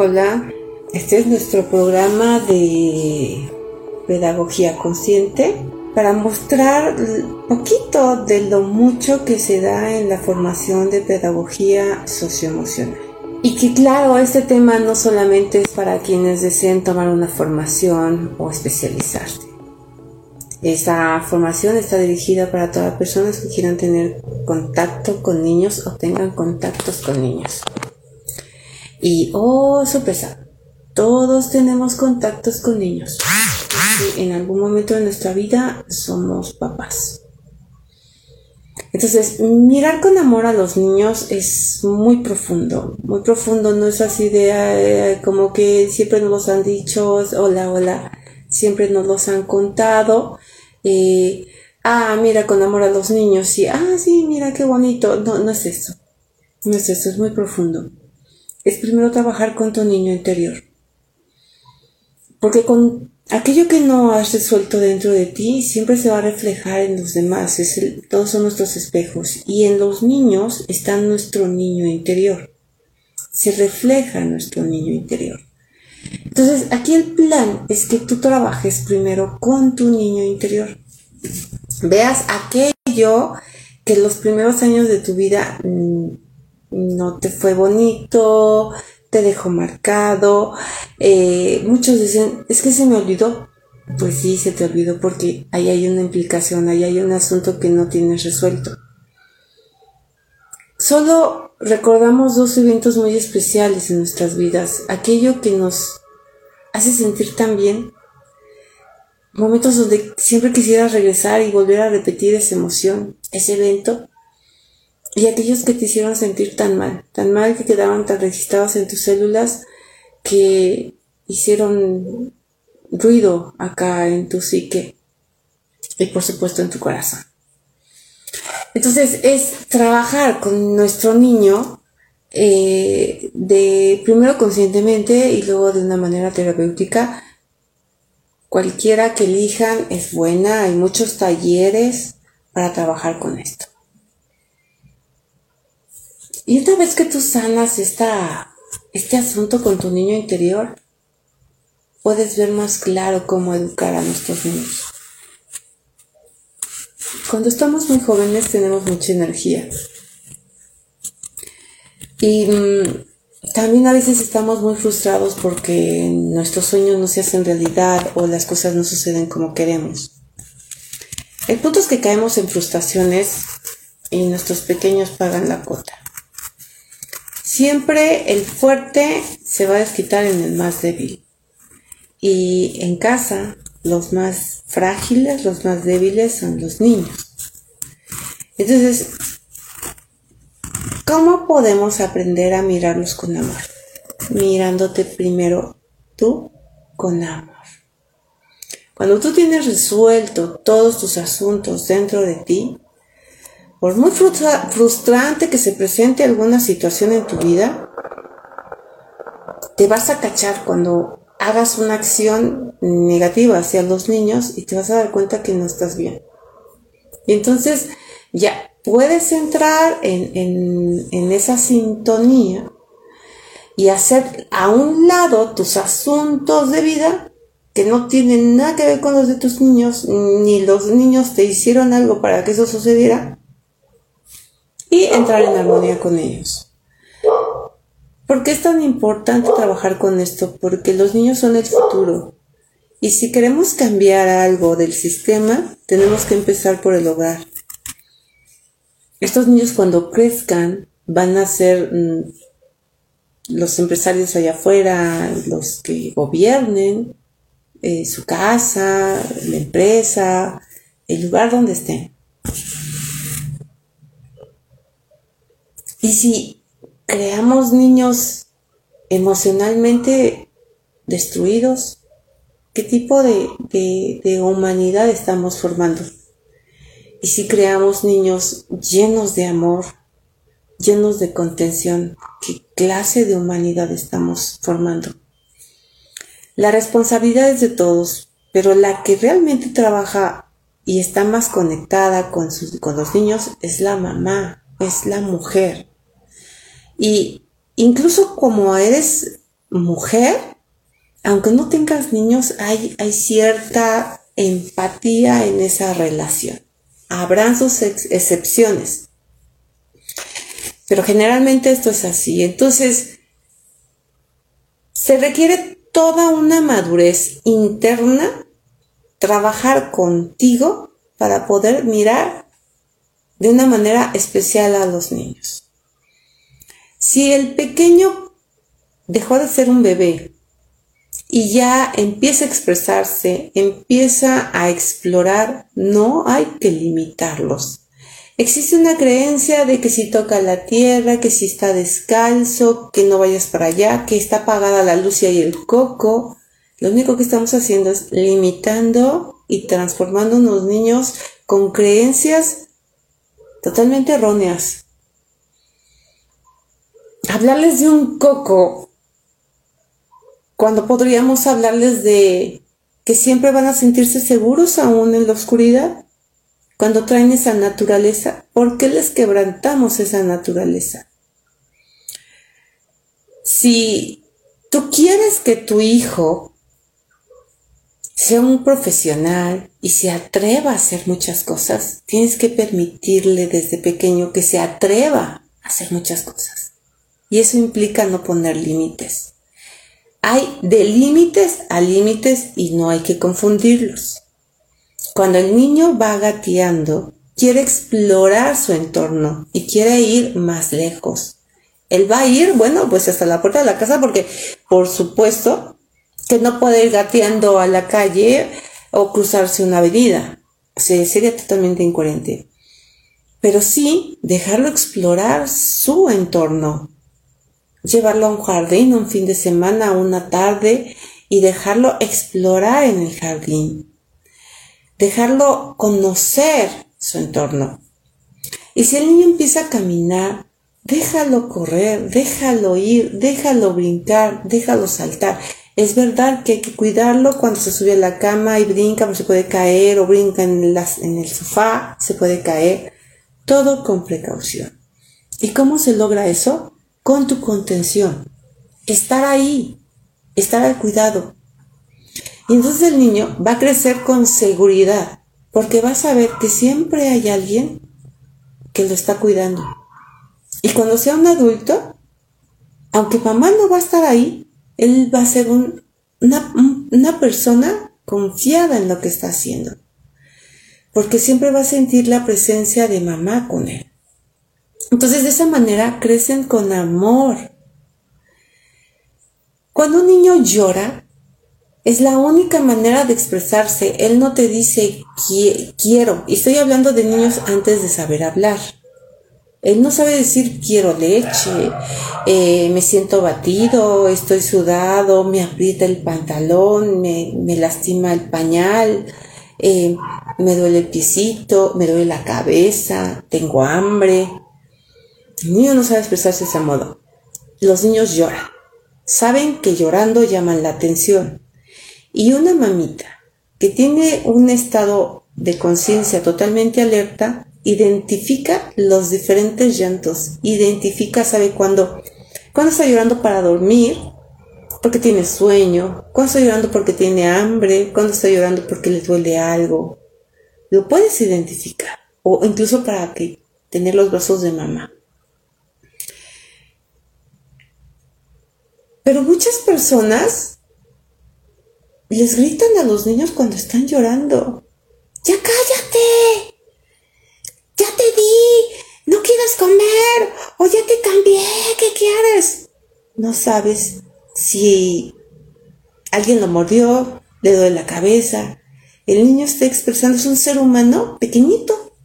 Hola, este es nuestro programa de pedagogía consciente para mostrar poquito de lo mucho que se da en la formación de pedagogía socioemocional. Y que claro, este tema no solamente es para quienes deseen tomar una formación o especializarse. Esa formación está dirigida para todas las personas que quieran tener contacto con niños o tengan contactos con niños. Y, oh, sorpresa, todos tenemos contactos con niños. En algún momento de nuestra vida somos papás. Entonces, mirar con amor a los niños es muy profundo, muy profundo, no es así de eh, como que siempre nos los han dicho, hola, hola, siempre nos los han contado. Eh, ah, mira con amor a los niños, sí, ah, sí, mira qué bonito. No, no es eso, no es eso, es muy profundo. Es primero trabajar con tu niño interior. Porque con aquello que no has resuelto dentro de ti siempre se va a reflejar en los demás. Es todos son nuestros espejos. Y en los niños está nuestro niño interior. Se refleja nuestro niño interior. Entonces, aquí el plan es que tú trabajes primero con tu niño interior. Veas aquello que los primeros años de tu vida mm, no te fue bonito, te dejó marcado. Eh, muchos dicen, es que se me olvidó. Pues sí, se te olvidó porque ahí hay una implicación, ahí hay un asunto que no tienes resuelto. Solo recordamos dos eventos muy especiales en nuestras vidas, aquello que nos hace sentir tan bien, momentos donde siempre quisiera regresar y volver a repetir esa emoción, ese evento, y aquellos que te hicieron sentir tan mal, tan mal que quedaban tan registrados en tus células que hicieron ruido acá en tu psique y por supuesto en tu corazón. Entonces es trabajar con nuestro niño eh, de primero conscientemente y luego de una manera terapéutica. Cualquiera que elijan es buena, hay muchos talleres para trabajar con esto. Y una vez que tú sanas esta, este asunto con tu niño interior, puedes ver más claro cómo educar a nuestros niños. Cuando estamos muy jóvenes tenemos mucha energía. Y mm, también a veces estamos muy frustrados porque nuestros sueños no se hacen realidad o las cosas no suceden como queremos. El punto es que caemos en frustraciones y nuestros pequeños pagan la cuota. Siempre el fuerte se va a desquitar en el más débil. Y en casa, los más frágiles, los más débiles son los niños. Entonces, ¿cómo podemos aprender a mirarlos con amor? Mirándote primero tú con amor. Cuando tú tienes resuelto todos tus asuntos dentro de ti, por muy frustrante que se presente alguna situación en tu vida, te vas a cachar cuando hagas una acción negativa hacia los niños y te vas a dar cuenta que no estás bien. Y entonces ya puedes entrar en, esa sintonía y hacer a un lado tus asuntos de vida que no tienen nada que ver con los de tus niños, ni los niños te hicieron algo para que eso sucediera, y entrar en armonía con ellos. ¿Por qué es tan importante trabajar con esto? Porque los niños son el futuro. Y si queremos cambiar algo del sistema, tenemos que empezar por el hogar. Estos niños cuando crezcan van a ser mm, los empresarios allá afuera, los que gobiernen eh, su casa, la empresa, el lugar donde estén. Y si creamos niños emocionalmente destruidos, ¿qué tipo de, de, humanidad estamos formando? Y si creamos niños llenos de amor, llenos de contención, ¿qué clase de humanidad estamos formando? La responsabilidad es de todos, pero la que realmente trabaja y está más conectada con, sus, con los niños es la mamá, es la mujer. Y incluso como eres mujer, aunque no tengas niños, hay, hay cierta empatía en esa relación. Habrán sus excepciones. Pero generalmente esto es así. Entonces, se requiere toda una madurez interna, trabajar contigo para poder mirar de una manera especial a los niños. Si el pequeño dejó de ser un bebé y ya empieza a expresarse, empieza a explorar, no hay que limitarlos. Existe una creencia de que si toca la tierra, que si está descalzo, que no vayas para allá, que está apagada la luz y el coco. Lo único que estamos haciendo es limitando y transformando unos niños con creencias totalmente erróneas. Hablarles de un coco cuando podríamos hablarles de que siempre van a sentirse seguros aún en la oscuridad cuando traen esa naturaleza, ¿por qué les quebrantamos esa naturaleza? Si tú quieres que tu hijo sea un profesional y se atreva a hacer muchas cosas, tienes que permitirle desde pequeño que se atreva a hacer muchas cosas. Y eso implica no poner límites. Hay de límites a límites y no hay que confundirlos. Cuando el niño va gateando, quiere explorar su entorno y quiere ir más lejos. Él va a ir, bueno, pues hasta la puerta de la casa porque, por supuesto, que no puede ir gateando a la calle o cruzarse una avenida. sería totalmente incoherente. Pero sí dejarlo explorar su entorno. Llevarlo a un jardín un fin de semana, una tarde y dejarlo explorar en el jardín dejarlo conocer su entorno. Y si el niño empieza a caminar, déjalo correr, déjalo ir, déjalo brincar, déjalo saltar. Es verdad que hay que cuidarlo cuando se sube a la cama y brinca, pues se puede caer o brinca en, en el sofá, se puede caer. Todo con precaución. ¿Y cómo se logra eso? Con tu contención. Estar ahí, estar al cuidado, y entonces el niño va a crecer con seguridad, porque va a saber que siempre hay alguien que lo está cuidando. Y cuando sea un adulto, aunque mamá no va a estar ahí, él va a ser una, una persona confiada en lo que está haciendo. Porque siempre va a sentir la presencia de mamá con él. Entonces de esa manera crecen con amor. Cuando un niño llora, es la única manera de expresarse. Él no te dice quiero. Y estoy hablando de niños antes de saber hablar. Él no sabe decir quiero leche, eh, me siento batido, estoy sudado, me aprieta el pantalón, me, lastima el pañal, eh, me duele el piecito, me duele la cabeza, tengo hambre. El niño no sabe expresarse de ese modo. Los niños lloran. Saben que llorando llaman la atención. Y una mamita que tiene un estado de conciencia totalmente alerta, identifica los diferentes llantos, identifica, sabe cuándo, cuando está llorando para dormir, porque tiene sueño, cuando está llorando porque tiene hambre, cuando está llorando porque le duele algo. Lo puedes identificar, o incluso para que tener los brazos de mamá. Pero muchas personas les gritan a los niños cuando están llorando. ¡Ya cállate! ¡Ya te di! ¿No quieres comer? ¿O ya te cambié? ¿Qué quieres? No sabes si alguien lo mordió, le duele la cabeza. El niño está expresando, es un ser humano pequeñito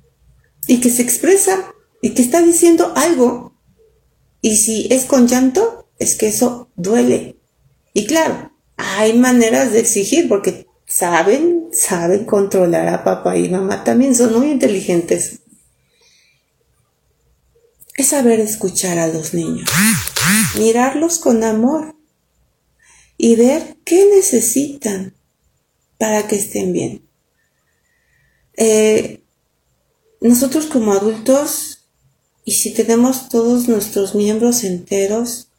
y que se expresa y que está diciendo algo. Y si es con llanto, es que eso duele. Y claro, hay maneras de exigir porque saben, saben controlar a papá y mamá también, son muy inteligentes. Es saber escuchar a los niños, mirarlos con amor y ver qué necesitan para que estén bien. Eh, nosotros como adultos, y si tenemos todos nuestros miembros enteros,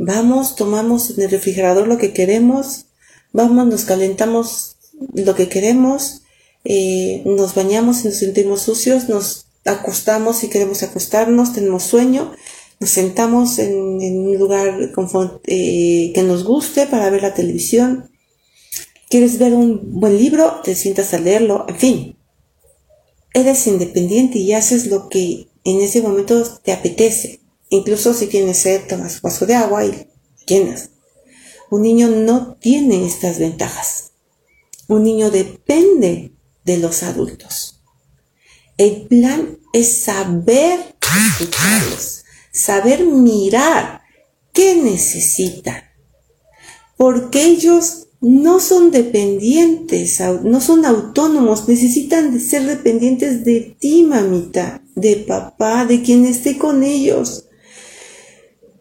Vamos, tomamos en el refrigerador lo que queremos, vamos, nos calentamos lo que queremos, eh, nos bañamos y nos sentimos sucios, nos acostamos si queremos acostarnos, tenemos sueño, nos sentamos en, un lugar eh, que nos guste para ver la televisión. ¿Quieres ver un buen libro? Te sientas a leerlo, en fin. Eres independiente y haces lo que en ese momento te apetece. Incluso si tienes sed, tomas un vaso de agua y llenas. Un niño no tiene estas ventajas. Un niño depende de los adultos. El plan es saber escucharlos, saber mirar qué necesitan. Porque ellos no son dependientes, no son autónomos, necesitan ser dependientes de ti, mamita, de papá, de quien esté con ellos.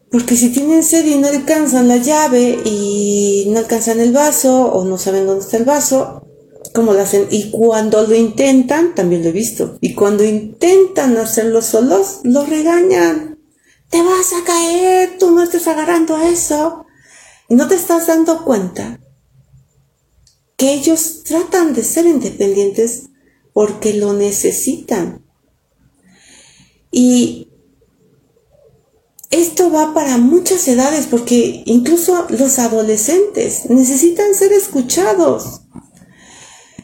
Porque si tienen sed y no alcanzan la llave y no alcanzan el vaso o no saben dónde está el vaso, ¿cómo lo hacen? Y cuando lo intentan, también lo he visto, y cuando intentan hacerlo solos, lo regañan. Te vas a caer, tú no estás agarrando a eso. No te estás dando cuenta que ellos tratan de ser independientes porque lo necesitan. Y esto va para muchas edades porque incluso los adolescentes necesitan ser escuchados.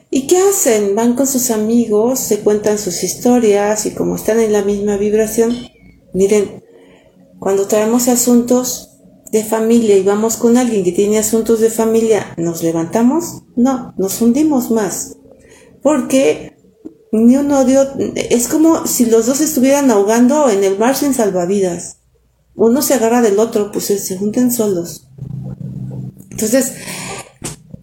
¿Y qué hacen? Van con sus amigos, se cuentan sus historias y como están en la misma vibración, miren, cuando traemos asuntos de familia y vamos con alguien que tiene asuntos de familia, ¿nos levantamos? No, nos hundimos más. Porque ni un odio, es como si los dos estuvieran ahogando en el mar sin salvavidas uno se agarra del otro, pues se junten solos. Entonces,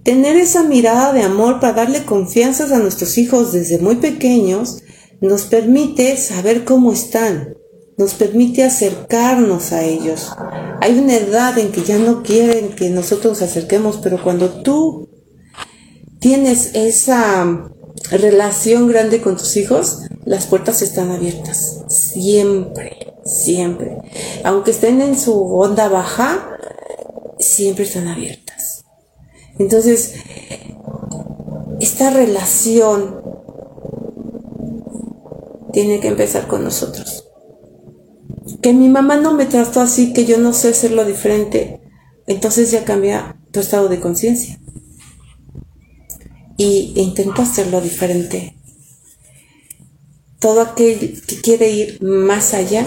tener esa mirada de amor para darle confianza a nuestros hijos desde muy pequeños nos permite saber cómo están, nos permite acercarnos a ellos. Hay una edad en que ya no quieren que nosotros nos acerquemos, pero cuando tú tienes esa relación grande con tus hijos, las puertas están abiertas. Siempre, siempre. Aunque estén en su onda baja, siempre están abiertas. Entonces, esta relación tiene que empezar con nosotros. Que mi mamá no me trató así, que yo no sé hacerlo diferente, entonces ya cambia tu estado de conciencia y intento hacerlo diferente. Todo aquel que quiere ir más allá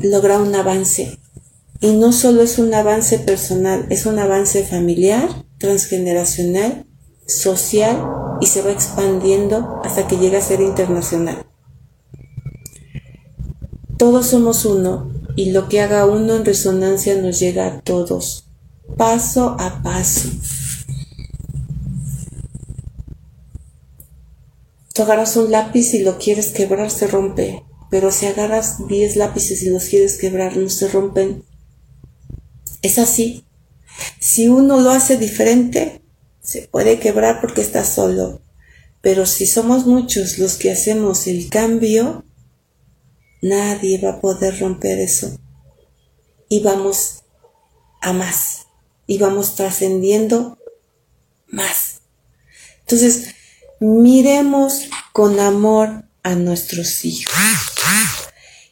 logra un avance. Y no solo es un avance personal, es un avance familiar, transgeneracional, social y se va expandiendo hasta que llega a ser internacional. Todos somos uno y lo que haga uno en resonancia nos llega a todos, paso a paso. Tú agarras un lápiz y lo quieres quebrar, se rompe. Pero si agarras 10 lápices y los quieres quebrar, no se rompen. Es así. Si uno lo hace diferente, se puede quebrar porque está solo. Pero si somos muchos los que hacemos el cambio, nadie va a poder romper eso. Y vamos a más. Y vamos trascendiendo más. Entonces, miremos con amor a nuestros hijos.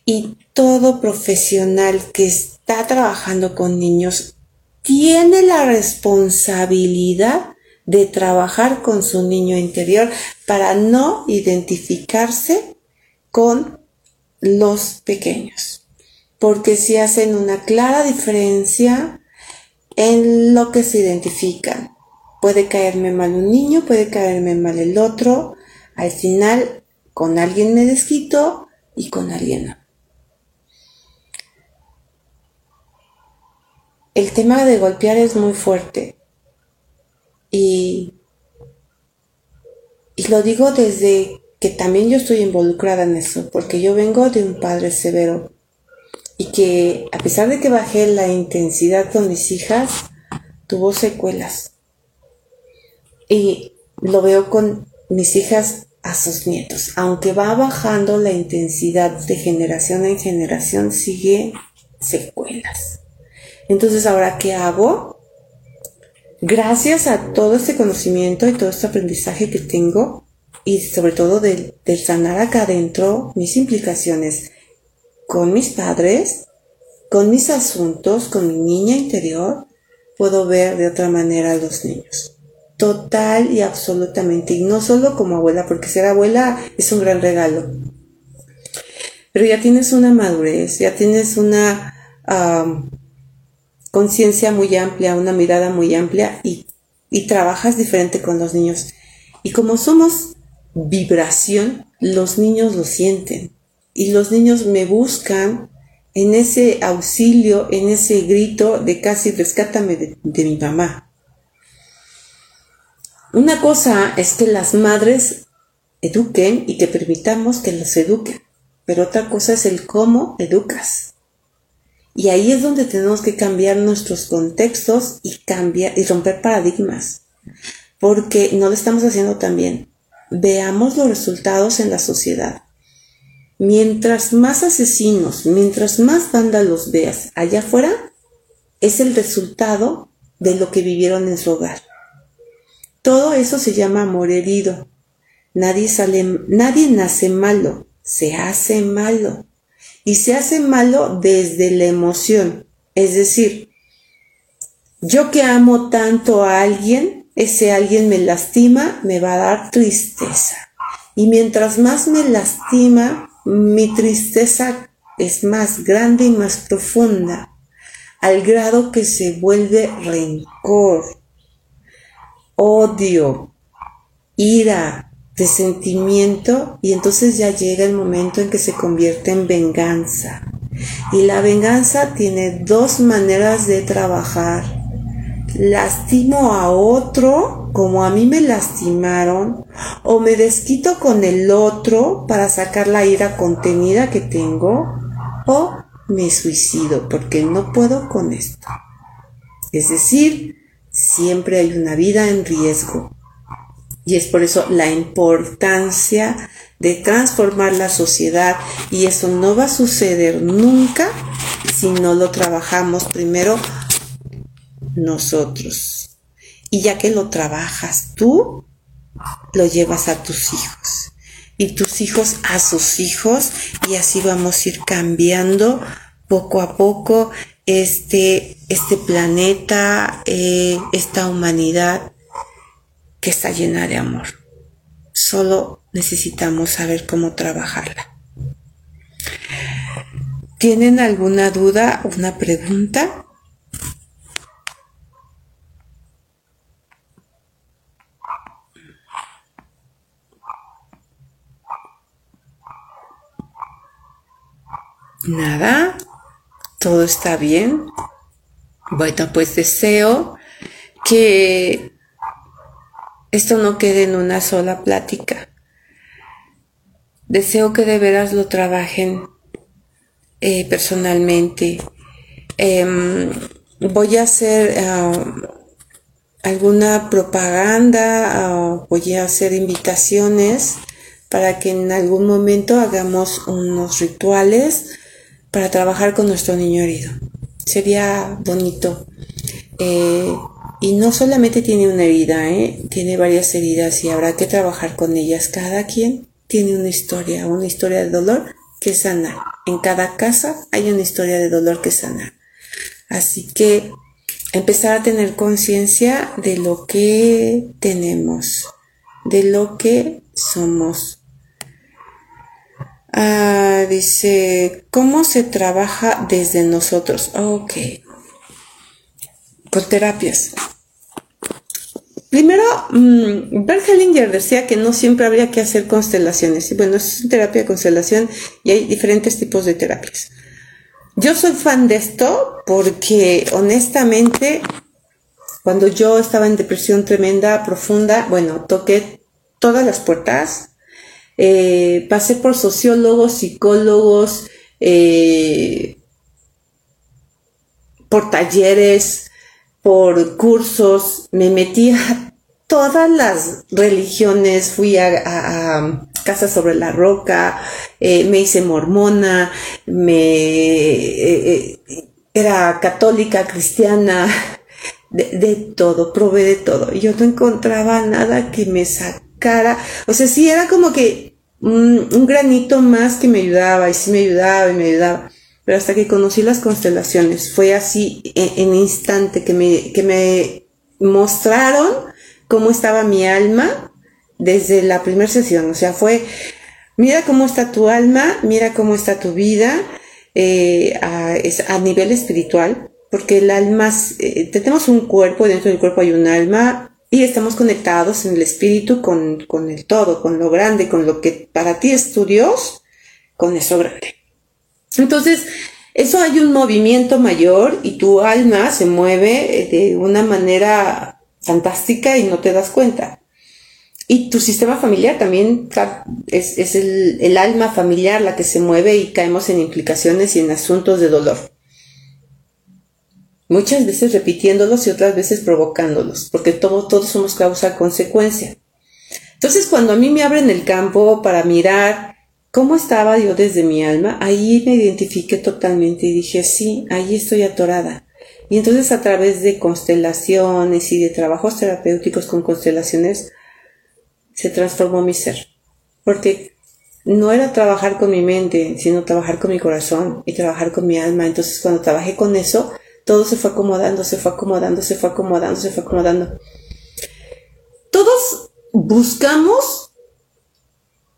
Y todo profesional que está trabajando con niños tiene la responsabilidad de trabajar con su niño interior para no identificarse con los pequeños. Porque si hacen una clara diferencia en lo que se identifican. Puede caerme mal un niño, puede caerme mal el otro. Al final, con alguien me desquito y con alguien no. El tema de golpear es muy fuerte. Y, y lo digo desde que también yo estoy involucrada en eso, porque yo vengo de un padre severo y que a pesar de que bajé la intensidad con mis hijas, tuvo secuelas. Y lo veo con mis hijas a sus nietos. Aunque va bajando la intensidad de generación en generación, sigue secuelas. Entonces, ahora, ¿qué hago? Gracias a todo este conocimiento y todo este aprendizaje que tengo, y sobre todo del, sanar acá adentro mis implicaciones con mis padres, con mis asuntos, con mi niña interior, puedo ver de otra manera a los niños. Total y absolutamente. Y no solo como abuela, porque ser abuela es un gran regalo. Pero ya tienes una madurez, ya tienes una conciencia muy amplia, una mirada muy amplia y, y trabajas diferente con los niños. Y como somos vibración, los niños lo sienten. Y los niños me buscan en ese auxilio, en ese grito de casi rescátame de, mi mamá. Una cosa es que las madres eduquen y que permitamos que los eduquen, pero otra cosa es el cómo educas. Y ahí es donde tenemos que cambiar nuestros contextos y cambiar y romper paradigmas, porque no lo estamos haciendo tan bien. Veamos los resultados en la sociedad. Mientras más asesinos, mientras más vándalos veas allá afuera, es el resultado de lo que vivieron en su hogar. Todo eso se llama amor herido. Nadie sale, nadie nace malo, se hace malo. Y se hace malo desde la emoción. Es decir, yo que amo tanto a alguien, ese alguien me lastima, me va a dar tristeza. Y mientras más me lastima, mi tristeza es más grande y más profunda, al grado que se vuelve rencor, odio, ira, resentimiento y entonces ya llega el momento en que se convierte en venganza. Y la venganza tiene dos maneras de trabajar. Lastimo a otro como a mí me lastimaron, o me desquito con el otro para sacar la ira contenida que tengo, o me suicido porque no puedo con esto. Es decir, siempre hay una vida en riesgo. Y es por eso la importancia de transformar la sociedad y eso no va a suceder nunca si no lo trabajamos primero nosotros. Y ya que lo trabajas tú, lo llevas a tus hijos. Y tus hijos a sus hijos. Y así vamos a ir cambiando poco a poco este, este planeta, eh, esta humanidad que está llena de amor. Solo necesitamos saber cómo trabajarla. ¿Tienen alguna duda, una pregunta? Nada, todo está bien. Bueno, pues deseo que esto no quede en una sola plática. Deseo que de veras lo trabajen eh, personalmente. Em, voy a hacer ah, alguna propaganda, ah, voy a hacer invitaciones para que en algún momento hagamos unos rituales para trabajar con nuestro niño herido. Sería bonito. Eh, y no solamente tiene una herida, ¿eh? tiene varias heridas y habrá que trabajar con ellas. Cada quien tiene una historia, una historia de dolor que sanar. En cada casa hay una historia de dolor que sanar. Así que empezar a tener conciencia de lo que tenemos, de lo que somos. Ah, dice, ¿cómo se trabaja desde nosotros? Ok. Con terapias. Primero, mmm, Bert Hellinger decía que no siempre habría que hacer constelaciones. Y bueno, es terapia de constelación y hay diferentes tipos de terapias. Yo soy fan de esto porque honestamente, cuando yo estaba en depresión tremenda, profunda, bueno, toqué todas las puertas, eh, pasé por sociólogos, psicólogos, eh, por talleres, por cursos, me metí a todas las religiones, fui a, Casa sobre la Roca, eh, me hice mormona, me era católica, cristiana, de, todo, probé de todo. Yo no encontraba nada que me sacara. O sea, sí era como que un, granito más que me ayudaba y sí me ayudaba y me ayudaba. Pero hasta que conocí las constelaciones, fue así en, instante que me, que me mostraron cómo estaba mi alma desde la primera sesión. O sea, fue, mira cómo está tu alma, mira cómo está tu vida eh, a, a nivel espiritual porque el alma, eh, tenemos un cuerpo, dentro del cuerpo hay un alma y estamos conectados en el espíritu con, con el todo, con lo grande, con lo que para ti es tu Dios, con eso grande. Entonces, eso hay un movimiento mayor y tu alma se mueve eh, de una manera fantástica y no te das cuenta. Y tu sistema familiar también es, es el, el, alma familiar la que se mueve y caemos en implicaciones y en asuntos de dolor muchas veces repitiéndolos y otras veces provocándolos, porque todo, todos somos causa-consecuencia. Entonces, cuando a mí me abren el campo para mirar cómo estaba yo desde mi alma, ahí me identifiqué totalmente y dije, sí, ahí estoy atorada. Y entonces a través de constelaciones y de trabajos terapéuticos con constelaciones, se transformó mi ser. Porque no era trabajar con mi mente, sino trabajar con mi corazón y trabajar con mi alma. Entonces cuando trabajé con eso, todo se fue acomodando, se fue acomodando, se fue acomodando, se fue acomodando. Todos buscamos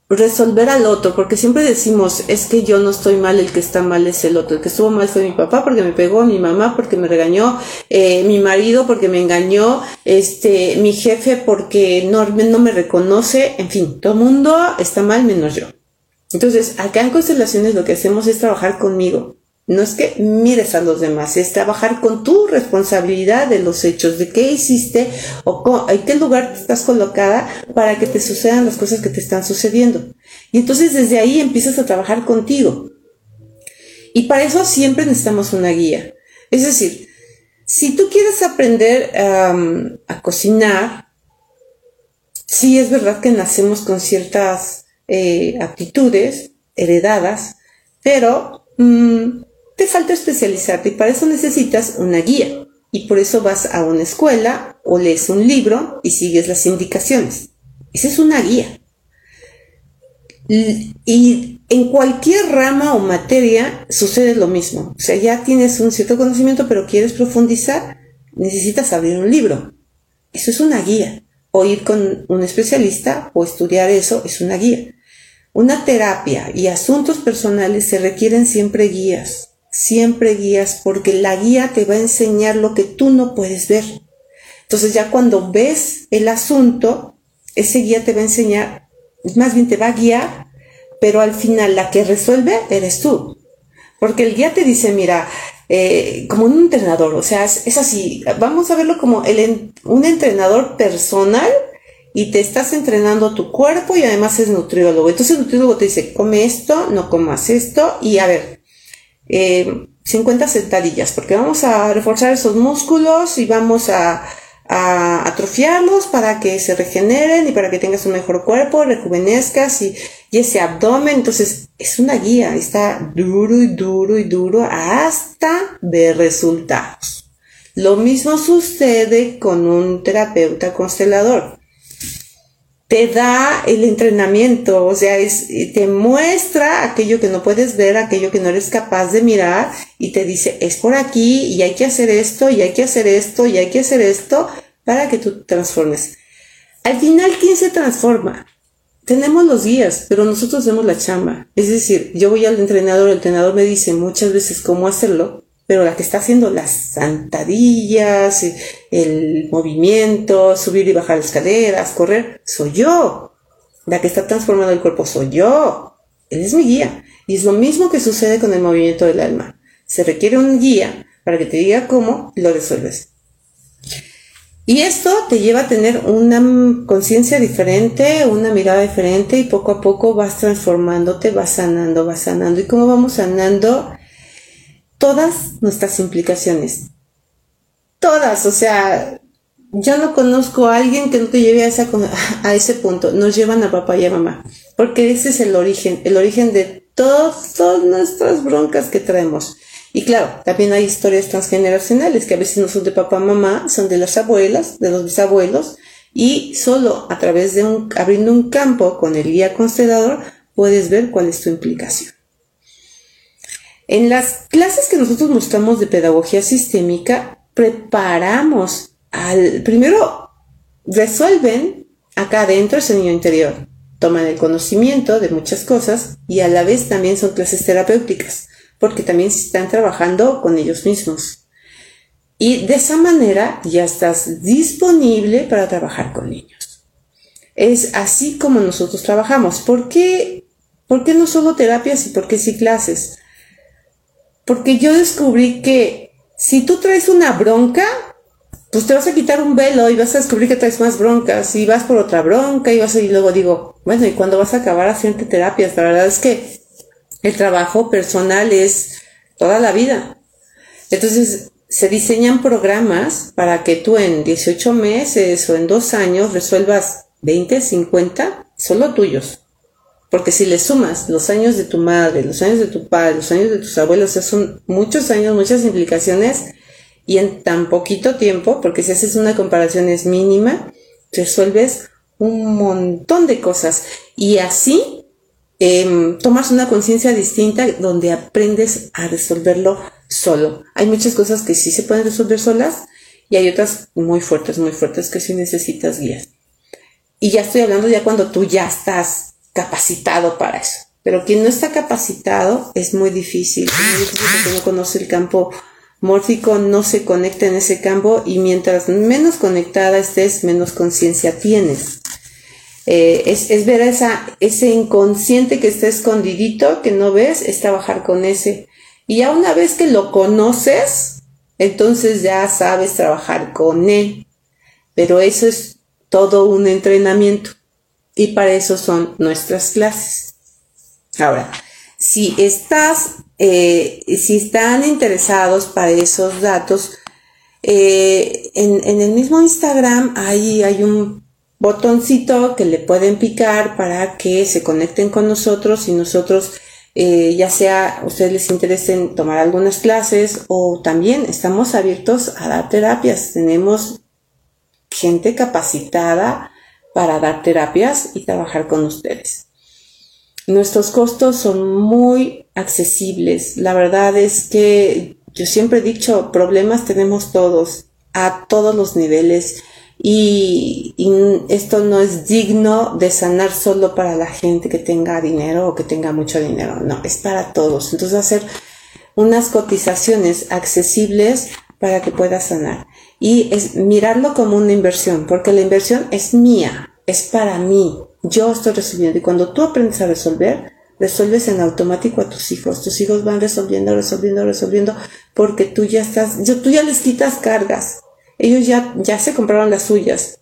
resolver al otro, porque siempre decimos, es que yo no estoy mal, el que está mal es el otro, el que estuvo mal fue mi papá porque me pegó, mi mamá porque me regañó, eh, mi marido porque me engañó, este, mi jefe porque no, no me reconoce, en fin, todo el mundo está mal menos yo. Entonces, acá en Constelaciones lo que hacemos es trabajar conmigo, no es que mires a los demás, es trabajar con tu responsabilidad de los hechos, de qué hiciste o en qué lugar estás colocada para que te sucedan las cosas que te están sucediendo. Y entonces desde ahí empiezas a trabajar contigo. Y para eso siempre necesitamos una guía. Es decir, si tú quieres aprender a cocinar, sí es verdad que nacemos con ciertas eh, aptitudes heredadas, pero mm, te falta especializarte y para eso necesitas una guía. Y por eso vas a una escuela o lees un libro y sigues las indicaciones. Esa es una guía. Y en cualquier rama o materia sucede lo mismo. O sea, ya tienes un cierto conocimiento, pero quieres profundizar, necesitas abrir un libro. Eso es una guía. O ir con un especialista o estudiar eso es una guía. Una terapia y asuntos personales se requieren siempre guías siempre guías porque la guía te va a enseñar lo que tú no puedes ver. Entonces ya cuando ves el asunto, ese guía te va a enseñar, más bien te va a guiar, pero al final la que resuelve eres tú. Porque el guía te dice, mira, eh, como un entrenador, o sea, es, así, vamos a verlo como el, un entrenador personal y te estás entrenando tu cuerpo y además es nutriólogo. Entonces el nutriólogo te dice, come esto, no comas esto y a ver, 50 eh, sentadillas, porque vamos a reforzar esos músculos y vamos a, atrofiarlos para que se regeneren y para que tengas un mejor cuerpo, rejuvenezcas y, y ese abdomen. Entonces, es una guía, está duro y duro y duro hasta ver resultados. Lo mismo sucede con un terapeuta constelador te da el entrenamiento, o sea, es, te muestra aquello que no puedes ver, aquello que no eres capaz de mirar y te dice, es por aquí y hay que hacer esto y hay que hacer esto y hay que hacer esto para que tú te transformes. Al final, ¿quién se transforma? Tenemos los guías, pero nosotros hacemos la chamba. Es decir, yo voy al entrenador, el entrenador me dice muchas veces cómo hacerlo, pero la que está haciendo las sentadillas, el movimiento, subir y bajar escaleras, correr, soy yo. La que está transformando el cuerpo soy yo. Él es mi guía. Y es lo mismo que sucede con el movimiento del alma. Se requiere un guía para que te diga cómo lo resuelves. Y esto te lleva a tener una conciencia diferente, una mirada diferente y poco a poco vas transformándote, vas sanando, vas sanando. ¿Y cómo vamos sanando? Todas nuestras implicaciones. Todas, o sea, yo no conozco a alguien que no te lleve a, a ese punto. Nos llevan a papá y a mamá. Porque ese es el origen, el origen de todas nuestras broncas que traemos. Y claro, también hay historias transgeneracionales que a veces no son de papá, mamá, son de las abuelas, de los bisabuelos, y solo a través de un, abriendo un campo con el guía constelador, puedes ver cuál es tu implicación. En las clases que nosotros mostramos de pedagogía sistémica, preparamos al, primero resuelven acá adentro ese niño interior, toman el conocimiento de muchas cosas y a la vez también son clases terapéuticas, porque también se están trabajando con ellos mismos. Y de esa manera ya estás disponible para trabajar con niños. Es así como nosotros trabajamos. ¿Por qué, ¿Por qué no solo terapias y por qué sí clases? Porque yo descubrí que si tú traes una bronca, pues te vas a quitar un velo y vas a descubrir que traes más broncas y vas por otra bronca y vas a, y luego digo, bueno, ¿y cuando vas a acabar haciendo terapias? La verdad es que el trabajo personal es toda la vida. Entonces, se diseñan programas para que tú en 18 meses o en dos años resuelvas 20, 50, solo tuyos. Porque si le sumas los años de tu madre, los años de tu padre, los años de tus abuelos, son muchos años, muchas implicaciones, y en tan poquito tiempo, porque si haces una comparación es mínima, resuelves un montón de cosas. Y así em, tomas una conciencia distinta donde aprendes a resolverlo solo. Hay muchas cosas que sí se pueden resolver solas y hay otras muy fuertes, muy fuertes que sí necesitas guías. Y ya estoy hablando ya cuando tú ya estás capacitado para eso. Pero quien no está capacitado es muy difícil, es muy difícil no conoce el campo mórfico, no se conecta en ese campo y mientras menos conectada estés, menos conciencia tienes. Eh, es, es, ver esa, ese inconsciente que está escondidito, que no ves, es trabajar con ese. Y ya una vez que lo conoces, entonces ya sabes trabajar con él. Pero eso es todo un entrenamiento. Y para eso son nuestras clases. Ahora, si estás, eh, si están interesados para esos datos, eh, en, el mismo Instagram hay un botoncito que le pueden picar para que se conecten con nosotros y nosotros, eh, ya sea ustedes les interesen tomar algunas clases o también estamos abiertos a dar terapias. Tenemos gente capacitada para dar terapias y trabajar con ustedes. Nuestros costos son muy accesibles. La verdad es que yo siempre he dicho, problemas tenemos todos, a todos los niveles. Y, esto no es digno de sanar solo para la gente que tenga dinero o que tenga mucho dinero. No, es para todos. Entonces hacer unas cotizaciones accesibles para que pueda sanar. Y es mirarlo como una inversión, porque la inversión es mía, es para mí. Yo estoy resolviendo. Y cuando tú aprendes a resolver, resuelves en automático a tus hijos. Tus hijos van resolviendo, resolviendo, resolviendo, porque tú ya estás, tú ya les quitas cargas. Ellos ya, ya se compraron las suyas.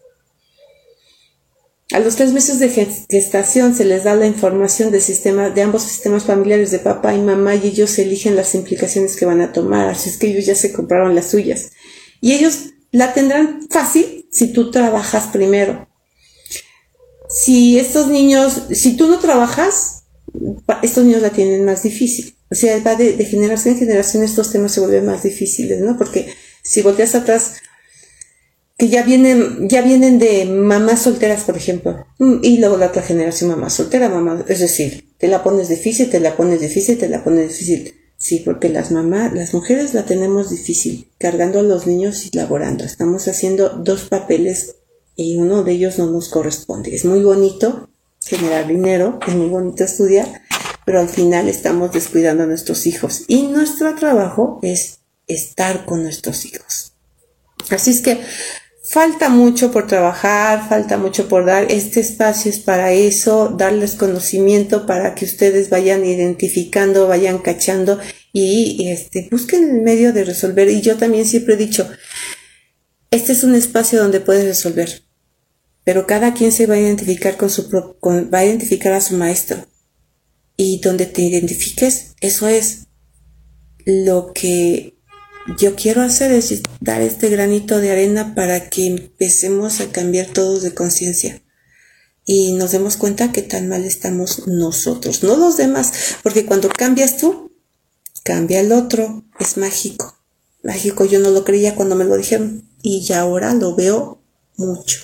A los tres meses de gestación se les da la información de, sistema, de ambos sistemas familiares de papá y mamá y ellos eligen las implicaciones que van a tomar. Así es que ellos ya se compraron las suyas. Y ellos la tendrán fácil si tú trabajas primero. Si estos niños, si tú no trabajas, estos niños la tienen más difícil. O sea, va de, de generación en generación estos temas se vuelven más difíciles, ¿no? Porque si volteas atrás, que ya vienen, ya vienen de mamás solteras, por ejemplo, mm, y luego la otra generación mamá soltera, mamá, es decir, te la pones difícil, te la pones difícil, te la pones difícil. Sí, porque las mamás, las mujeres la tenemos difícil, cargando a los niños y laborando. Estamos haciendo dos papeles y uno de ellos no nos corresponde. Es muy bonito generar dinero, es muy bonito estudiar, pero al final estamos descuidando a nuestros hijos y nuestro trabajo es estar con nuestros hijos. Así es que falta mucho por trabajar, falta mucho por dar. Este espacio es para eso, darles conocimiento para que ustedes vayan identificando, vayan cachando y este, busquen el medio de resolver. Y yo también siempre he dicho, este es un espacio donde puedes resolver, pero cada quien se va a identificar con su va a identificar a su maestro y donde te identifiques, eso es lo que yo quiero hacer es dar este granito de arena para que empecemos a cambiar todos de conciencia y nos demos cuenta que tan mal estamos nosotros, no los demás, porque cuando cambias tú, cambia el otro. Es mágico. Mágico, yo no lo creía cuando me lo dijeron y ya ahora lo veo mucho.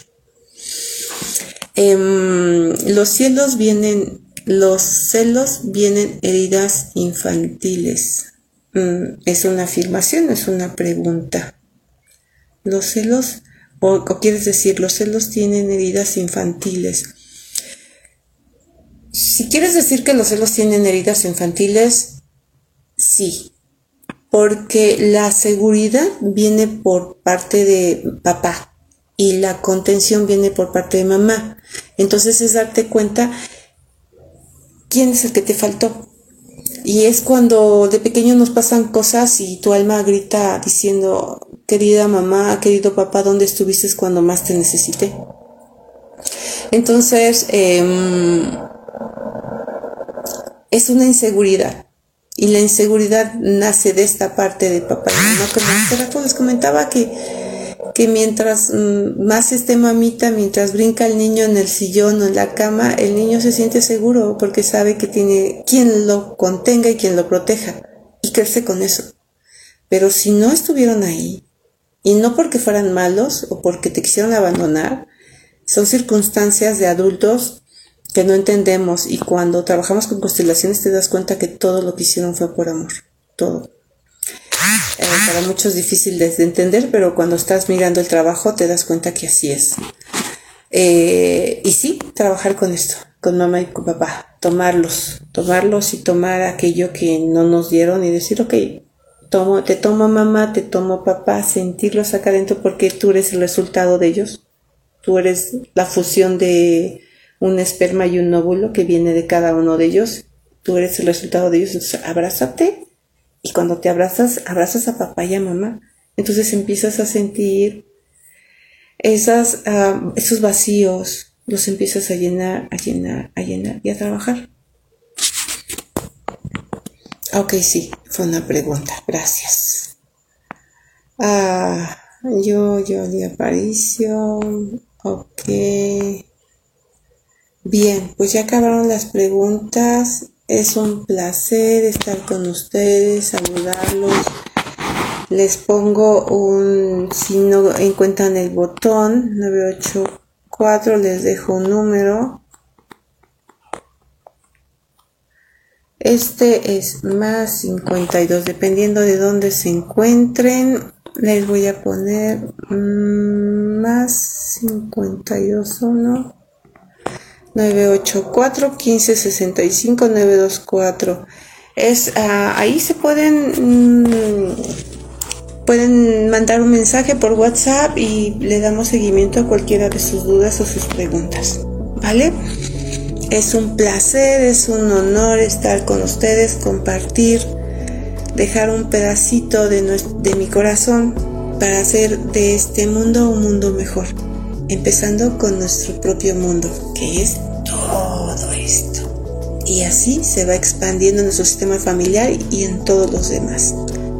Em, los cielos vienen, los celos vienen heridas infantiles. Mm, es una afirmación, es una pregunta. Los celos, o, quieres decir, los celos tienen heridas infantiles. Si quieres decir que los celos tienen heridas infantiles, sí, porque la seguridad viene por parte de papá y la contención viene por parte de mamá. Entonces es darte cuenta quién es el que te faltó. Y es cuando de pequeño nos pasan cosas y tu alma grita diciendo, querida mamá, querido papá, ¿dónde estuviste cuando más te necesité? Entonces, em, es una inseguridad. Y la inseguridad nace de esta parte de papá y mamá. Les comentaba que que mientras mm, más esté mamita, mientras brinca el niño en el sillón o en la cama, el niño se siente seguro porque sabe que tiene quien lo contenga y quien lo proteja y crece con eso. Pero si no estuvieron ahí, y no porque fueran malos o porque te quisieron abandonar, son circunstancias de adultos que no entendemos y cuando trabajamos con constelaciones te das cuenta que todo lo que hicieron fue por amor, todo. Eh, para muchos difícil de entender, pero cuando estás mirando el trabajo te das cuenta que así es. Eh, y sí, trabajar con esto, con mamá y con papá, tomarlos, tomarlos y tomar aquello que no nos dieron y decir, ok, tomo, te tomo mamá, te tomo papá, sentirlos acá adentro porque tú eres el resultado de ellos. Tú eres la fusión de un esperma y un óvulo que viene de cada uno de ellos. Tú eres el resultado de ellos. Entonces, abrázate y cuando te abrazas, abrazas a papá y a mamá. Entonces empiezas a sentir ah, esos vacíos, los empiezas a llenar, a llenar, a llenar y a trabajar. Ok, sí, fue una pregunta. Gracias. Ah, yo, yo, de Aparicio. Ok. Bien, pues ya acabaron las preguntas. Es un placer estar con ustedes, saludarlos. Les pongo un, si no encuentran el botón 984, les dejo un número. Este es más 52, dependiendo de dónde se encuentren. Les voy a poner mm, más 52 1 984 1565 924 es ah, ahí se pueden mm, pueden mandar un mensaje por WhatsApp y le damos seguimiento a cualquiera de sus dudas o sus preguntas vale es un placer es un honor estar con ustedes compartir dejar un pedacito de, de mi corazón para hacer de este mundo un mundo mejor empezando con nuestro propio mundo, que es todo esto. Y así se va expandiendo en nuestro sistema familiar y en todos los demás.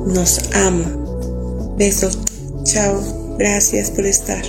Nos amo. Besos. Chao. Gracias por estar.